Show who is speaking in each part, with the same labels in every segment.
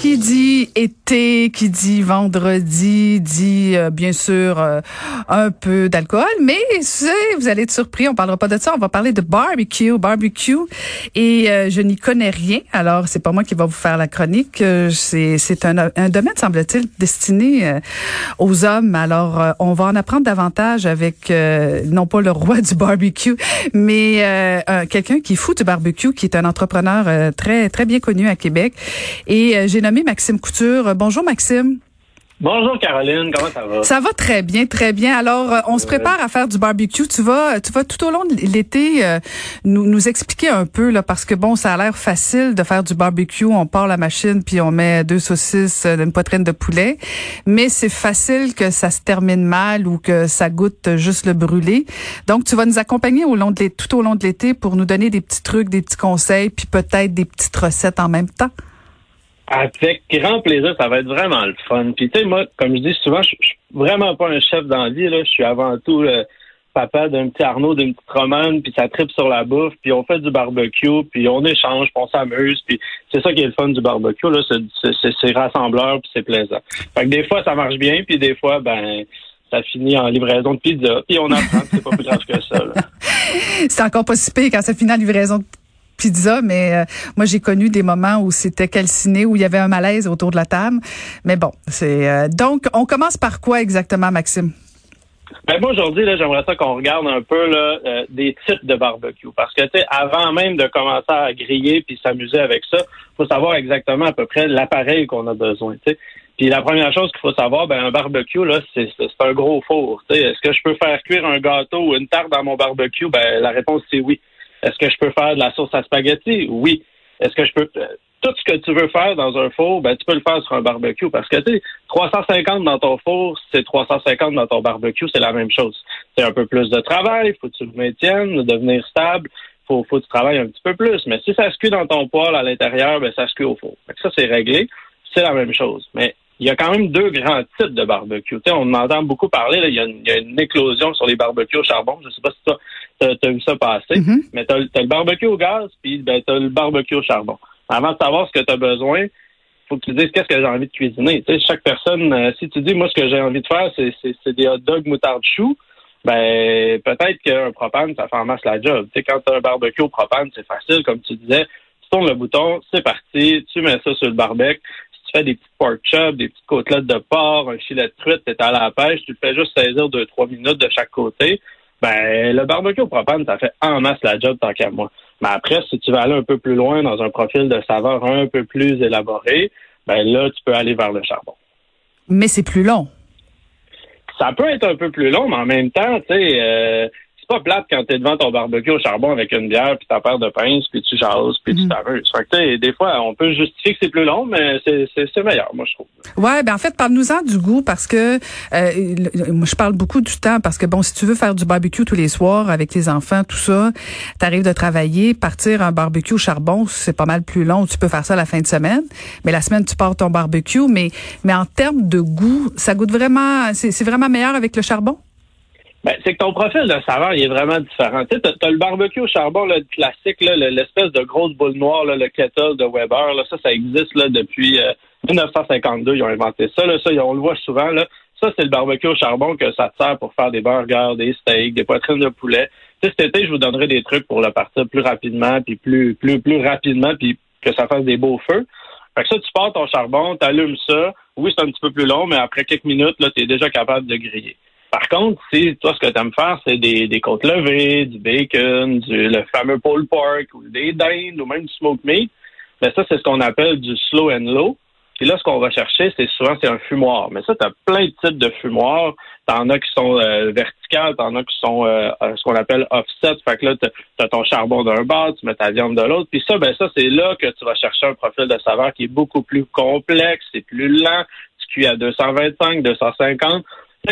Speaker 1: Qui dit été, qui dit vendredi, dit euh, bien sûr euh, un peu d'alcool, mais vous allez être surpris, on parlera pas de ça, on va parler de barbecue, barbecue, et euh, je n'y connais rien, alors c'est pas moi qui va vous faire la chronique, c'est c'est un, un domaine semble-t-il destiné aux hommes, alors on va en apprendre davantage avec non pas le roi du barbecue, mais quelqu'un qui fout du barbecue, qui est un entrepreneur très très bien connu à Québec, et j'ai Maxime Couture. Bonjour Maxime.
Speaker 2: Bonjour Caroline, comment ça va?
Speaker 1: Ça va très bien, très bien. Alors, euh, on se prépare à faire du barbecue. Tu vas, tu vas tout au long de l'été euh, nous, nous expliquer un peu là, parce que bon, ça a l'air facile de faire du barbecue. On part la machine puis on met deux saucisses, euh, une poitrine de poulet, mais c'est facile que ça se termine mal ou que ça goûte juste le brûlé. Donc, tu vas nous accompagner au long de tout au long de l'été pour nous donner des petits trucs, des petits conseils, puis peut-être des petites recettes en même temps.
Speaker 2: Avec grand plaisir, ça va être vraiment le fun. Puis tu sais, moi, comme je dis souvent, je suis vraiment pas un chef d'envie. Là. Je suis avant tout le papa d'un petit Arnaud, d'une petite Romane, puis ça tripe sur la bouffe, puis on fait du barbecue, puis on échange, puis on s'amuse, puis c'est ça qui est le fun du barbecue, là, c'est rassembleur, puis c'est plaisant. Fait que des fois, ça marche bien, puis des fois, ben ça finit en livraison de pizza, puis on apprend que c'est pas plus grave que ça.
Speaker 1: c'est encore pas si pire quand ça finit en livraison de pizza, mais euh, moi j'ai connu des moments où c'était calciné, où il y avait un malaise autour de la table. Mais bon, c'est euh, donc on commence par quoi exactement, Maxime?
Speaker 2: Ben moi aujourd'hui là, j'aimerais ça qu'on regarde un peu là, euh, des types de barbecue parce que tu sais avant même de commencer à griller puis s'amuser avec ça, faut savoir exactement à peu près l'appareil qu'on a besoin. sais. Puis la première chose qu'il faut savoir, ben un barbecue là, c'est un gros four. Est-ce que je peux faire cuire un gâteau ou une tarte dans mon barbecue? Ben la réponse c'est oui. Est-ce que je peux faire de la sauce à spaghetti? Oui. Est-ce que je peux euh, tout ce que tu veux faire dans un four, ben tu peux le faire sur un barbecue parce que tu sais 350 dans ton four, c'est 350 dans ton barbecue, c'est la même chose. C'est un peu plus de travail, faut que tu le maintiennes, de devenir stable, faut faut que tu travailles un petit peu plus, mais si ça se cuit dans ton poêle à l'intérieur, ben ça se cuit au four. ça c'est réglé, c'est la même chose. Mais il y a quand même deux grands types de barbecue. Tu on entend beaucoup parler, il, y a une, éclosion sur les barbecues au charbon. Je sais pas si tu as, vu ça passer, mm-hmm. mais tu as, le barbecue au gaz, puis ben, tu as le barbecue au charbon. Avant de savoir ce que tu as besoin, faut que tu dises qu'est-ce que j'ai envie de cuisiner. Tu sais, chaque personne, euh, si tu dis, moi, ce que j'ai envie de faire, c'est des hot dogs moutarde chou, ben peut-être qu'un propane, ça fait en masse la job. Tu sais, quand tu as un barbecue au propane, c'est facile, comme tu disais. Tu tournes le bouton, c'est parti, tu mets ça sur le barbecue, tu fais des petits pork chops, des petites côtelettes de porc, un filet de truite, t'es à la pêche, tu le fais juste saisir deux, trois minutes de chaque côté. Ben, le barbecue au propane, ça fait en masse la job tant qu'à moi. Mais après, si tu veux aller un peu plus loin dans un profil de saveur un peu plus élaboré, ben là, tu peux aller vers le charbon.
Speaker 1: Mais c'est plus long.
Speaker 2: Ça peut être un peu plus long, mais en même temps, tu sais, euh, pas plate quand t'es devant ton barbecue au charbon avec une bière, puis ta paire de pinces, puis tu jases, puis tu mhm. t'amuses. Fait que, des fois, on peut justifier que c'est plus long, mais c'est meilleur, moi, je trouve.
Speaker 1: Ouais, ben en fait, parle-nous-en du goût, parce que euh, je parle beaucoup du temps, parce que, bon, si tu veux faire du barbecue tous les soirs avec tes enfants, tout ça, t'arrives de travailler, partir un barbecue au charbon, c'est pas mal plus long. Tu peux faire ça la fin de semaine, mais la semaine, tu pars ton barbecue. Mais, mais en termes de goût, ça goûte vraiment, c'est vraiment meilleur avec le charbon?
Speaker 2: Ben, c'est que ton profil de saveur, il est vraiment différent. Tu sais, t'as, le barbecue au charbon, le classique, là, l'espèce de grosse boule noire, là, le kettle de Weber, là, ça, ça existe là, depuis 1952. Euh, ils ont inventé ça. Là, ça, on le voit souvent. Là. Ça, c'est le barbecue au charbon que ça te sert pour faire des burgers, des steaks, des poitrines de poulet. Tu cet été, je vous donnerai des trucs pour le partir plus rapidement, puis plus, plus, plus rapidement, puis que ça fasse des beaux feux. Fait que ça, tu pars ton charbon, tu allumes ça. Oui, c'est un petit peu plus long, mais après quelques minutes, là, tu es déjà capable de griller. Par contre, si toi, ce que tu aimes faire, c'est des, des côtes levées, du bacon, du, le fameux pulled pork, ou des dindes, ou même du smoked meat, ben ça, c'est ce qu'on appelle du slow and low. Puis là, ce qu'on va chercher, c'est souvent c'est un fumoir. Mais ça, tu as plein de types de fumoirs. T'en as qui sont euh, verticales, t'en as qui sont euh, euh, ce qu'on appelle offset. Fait que là, tu as ton charbon d'un bas, tu mets ta viande de l'autre. Puis ça, ben ça, c'est là que tu vas chercher un profil de saveur qui est beaucoup plus complexe, c'est plus lent. Tu cuis à 225, 250.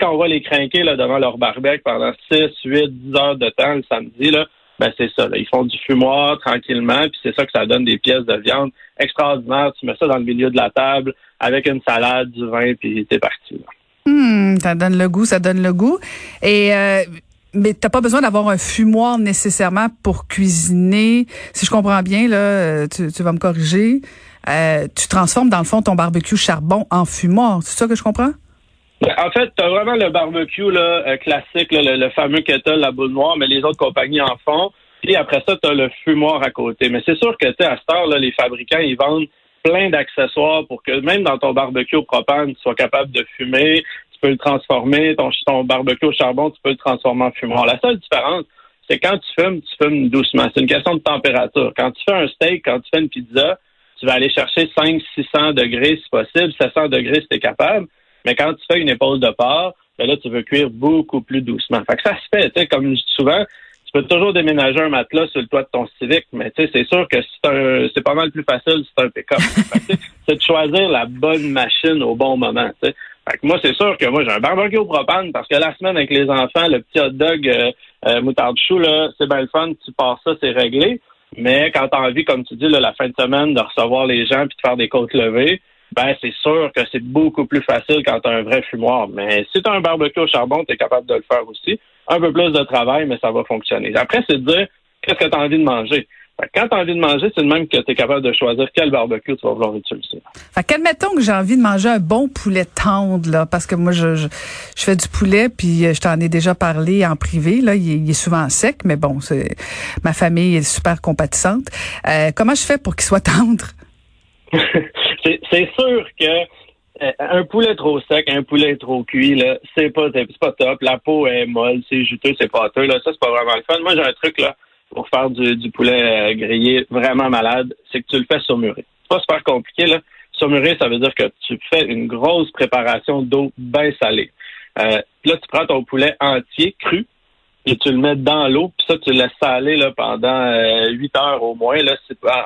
Speaker 2: Quand on va les craquer là, devant leur barbecue pendant 6, 8, 10 heures de temps le samedi, là, ben c'est ça. Là. Ils font du fumoir tranquillement, puis c'est ça que ça donne des pièces de viande extraordinaires. Tu mets ça dans le milieu de la table avec une salade, du vin, puis c'est parti.
Speaker 1: Hum, ça donne le goût, ça donne le goût. Et euh, mais t'as pas besoin d'avoir un fumoir nécessairement pour cuisiner. Si je comprends bien, là, tu, vas me corriger. Euh, tu transformes dans le fond ton barbecue charbon en fumoir. C'est ça que je comprends?
Speaker 2: En fait, tu as vraiment le barbecue là, euh, classique, le, fameux kettle, la boule noire, mais les autres compagnies en font. Puis après ça, tu as le fumoir à côté. Mais c'est sûr que tu à cette heure, les fabricants, ils vendent plein d'accessoires pour que même dans ton barbecue au propane, tu sois capable de fumer. Tu peux le transformer. Ton, ton barbecue au charbon, tu peux le transformer en fumoir. La seule différence, c'est quand tu fumes, tu fumes doucement. C'est une question de température. Quand tu fais un steak, quand tu fais une pizza, tu vas aller chercher 500-600 degrés si possible, 700 degrés si tu es capable. Mais quand tu fais une épaule de porc, ben là, tu veux cuire beaucoup plus doucement. Fait que ça se fait, tu sais, comme je dis souvent, tu peux toujours déménager un matelas sur le toit de ton Civic, mais tu sais, c'est sûr que c'est c'est pas mal plus facile si c'est un pick-up. c'est de choisir la bonne machine au bon moment, tu sais. Fait que moi, c'est sûr que moi, j'ai un barbecue au propane parce que la semaine avec les enfants, le petit hot dog euh, euh moutarde chou, là, c'est bien le fun, tu pars ça, c'est réglé. Mais quand tu as envie, comme tu dis, là, la fin de semaine, de recevoir les gens puis de faire des côtes levées, ben c'est sûr que c'est beaucoup plus facile quand tu as un vrai fumoir. Mais si tu as un barbecue au charbon, tu es capable de le faire aussi. Un peu plus de travail, mais ça va fonctionner. Après, c'est de dire qu'est-ce que tu as envie de manger. quand tu as envie de manger, c'est le même que tu es capable de choisir quel barbecue tu vas vouloir utiliser.
Speaker 1: Fait qu'admettons que j'ai envie de manger un bon poulet tendre, là, parce que moi, je, je, fais du poulet, puis euh, je t'en ai déjà parlé en privé. Là, il, est souvent sec, mais bon, c'est ma famille est super compatissante. Euh, comment je fais pour qu'il soit tendre?
Speaker 2: c'est sûr que euh, un poulet trop sec, un poulet trop cuit, là, c'est pas, c'est pas top. La peau est molle, c'est juteux, c'est pâteux. Là, ça, c'est pas vraiment le fun. Moi, j'ai un truc là pour faire du, poulet euh, grillé vraiment malade, c'est que tu le fais surmurer. C'est pas super compliqué. Là. Surmurer, ça veut dire que tu fais une grosse préparation d'eau bien salée. Euh, là, tu prends ton poulet entier, cru, et tu le mets dans l'eau, puis ça, tu le laisses saler là, pendant 8 heures au moins, là,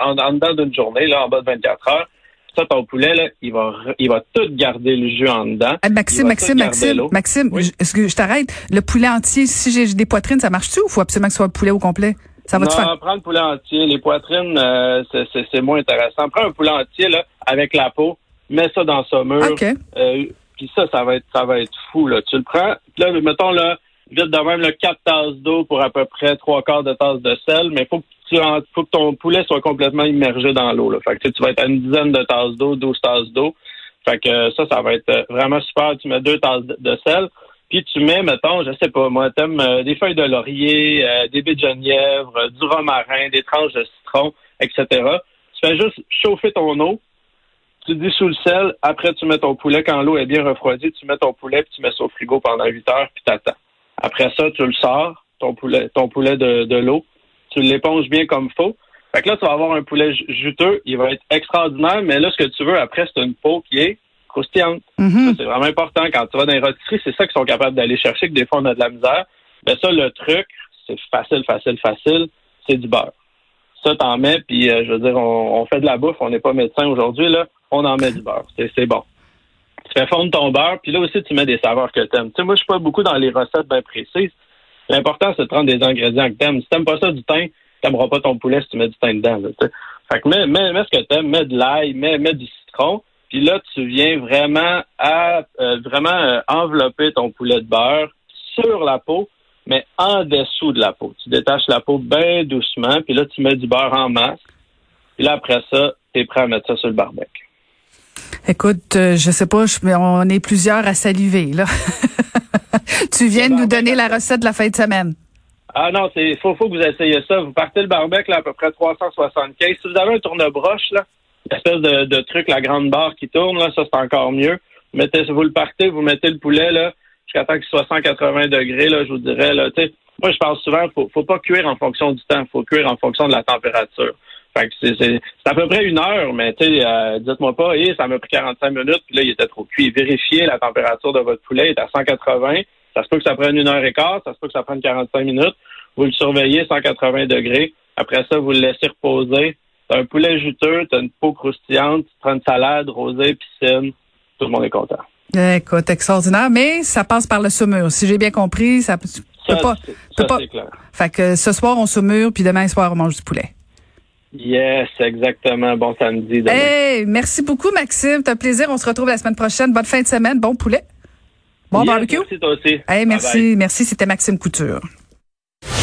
Speaker 2: en, en dedans d'une journée, là, en bas de 24 heures ça, ton poulet, là, il va, il va tout garder le jus en dedans.
Speaker 1: Maxime, Maxime, Maxime, Maxime, est-ce que je t'arrête? Le poulet entier, si j'ai des poitrines, ça marche-tu ou faut absolument que ce soit un poulet au complet? Ça va
Speaker 2: non, faire? prends le poulet entier. Les poitrines, euh, c'est moins intéressant. Prends un poulet entier, là, avec la peau, mets ça dans sa mur.
Speaker 1: OK.
Speaker 2: Euh, puis ça, ça va être, ça va être fou, là. Tu le prends, là, mettons, là, vite de même, là, quatre tasses d'eau pour à peu près trois quarts de tasse de sel, mais faut que tu faut que ton poulet soit complètement immergé dans l'eau. Fait que tu vas être à une dizaine de tasses d'eau, 12 tasses d'eau. Fait que ça, ça va être euh, vraiment super. Tu mets deux tasses de sel. Puis tu mets, mettons, je sais pas, moi, t'aimes euh, des feuilles de laurier, euh, des baies de genièvre, du romarin, des tranches de citron, etc. Tu fais juste chauffer ton eau, tu dissous le sel, après tu mets ton poulet, quand l'eau est bien refroidie, tu mets ton poulet, puis tu mets ça au frigo pendant 8 heures, puis t'attends. Après ça, tu le sors, ton poulet, ton poulet de, de l'eau, tu l'éponges bien comme faut. Fait que là, tu vas avoir un poulet juteux, il va être extraordinaire, mais là, ce que tu veux après, c'est une peau qui est croustillante.
Speaker 1: Mm-hmm.
Speaker 2: c'est vraiment important. Quand tu vas dans les rôtisseries, c'est ça qu'ils sont capables d'aller chercher, que des fois, on a de la misère. Mais ça, le truc, c'est facile, facile, facile, c'est du beurre. Ça, t'en mets, puis euh, je veux dire, on, fait de la bouffe, on n'est pas médecin aujourd'hui, là, on en met du beurre. C'est bon. Fais fondre ton beurre, puis là aussi, tu mets des saveurs que tu aimes. Tu sais, moi, je suis pas beaucoup dans les recettes bien précises. L'important, c'est de prendre des ingrédients que t'aimes. Si t'aimes pas ça du thym, t'aimeras pas ton poulet si tu mets du thym dedans. fait que mets, mets, ce que t'aimes, mets de l'ail, mets, mets du citron. Puis là, tu viens vraiment à euh, vraiment euh, envelopper ton poulet de beurre sur la peau, mais en dessous de la peau. Tu détaches la peau bien doucement, puis là, tu mets du beurre en masse. Puis là, après ça, tu es prêt à mettre ça sur le barbecue.
Speaker 1: Écoute, euh, je sais pas, mais on est plusieurs à saliver, là. tu viens de nous donner la recette de la fin de semaine.
Speaker 2: Ah non, c'est faut, faut que vous essayiez ça. Vous partez le barbecue là, à peu près 375. Si vous avez un tourne-broche, là, l'espèce de, de, truc, la grande barre qui tourne, là, ça c'est encore mieux. Mettez, vous le partez, vous mettez le poulet là, jusqu'à temps qu'il soit 180 degrés, là, je vous dirais. Là, moi, je pense souvent, faut, faut pas cuire en fonction du temps, faut cuire en fonction de la température. Fait que c'est à peu près une heure, mais tu sais, euh, dites-moi pas, et ça m'a pris 45 minutes, puis là, il était trop cuit. Vérifiez la température de votre poulet, il est à 180. Ça se peut que ça prenne une heure et quart, ça se peut que ça prenne 45 minutes. Vous le surveillez 180 degrés. Après ça, vous le laissez reposer. T'as un poulet juteux, t'as une peau croustillante, tu prends une salade, rosée, piscine. Tout le monde est content.
Speaker 1: Écoute, extraordinaire, mais ça passe par le saumur. Si j'ai bien compris, ça peut pas.
Speaker 2: Ça, c'est clair.
Speaker 1: Fait que ce soir, on saumure, puis demain soir, on mange du poulet.
Speaker 2: Yes, exactement. Bon samedi.
Speaker 1: Hey, merci beaucoup, Maxime. T'as plaisir. On se retrouve la semaine prochaine. Bonne fin de semaine. Bon poulet. Bon barbecue.
Speaker 2: Merci toi aussi.
Speaker 1: Hey, merci. Merci. C'était Maxime Couture.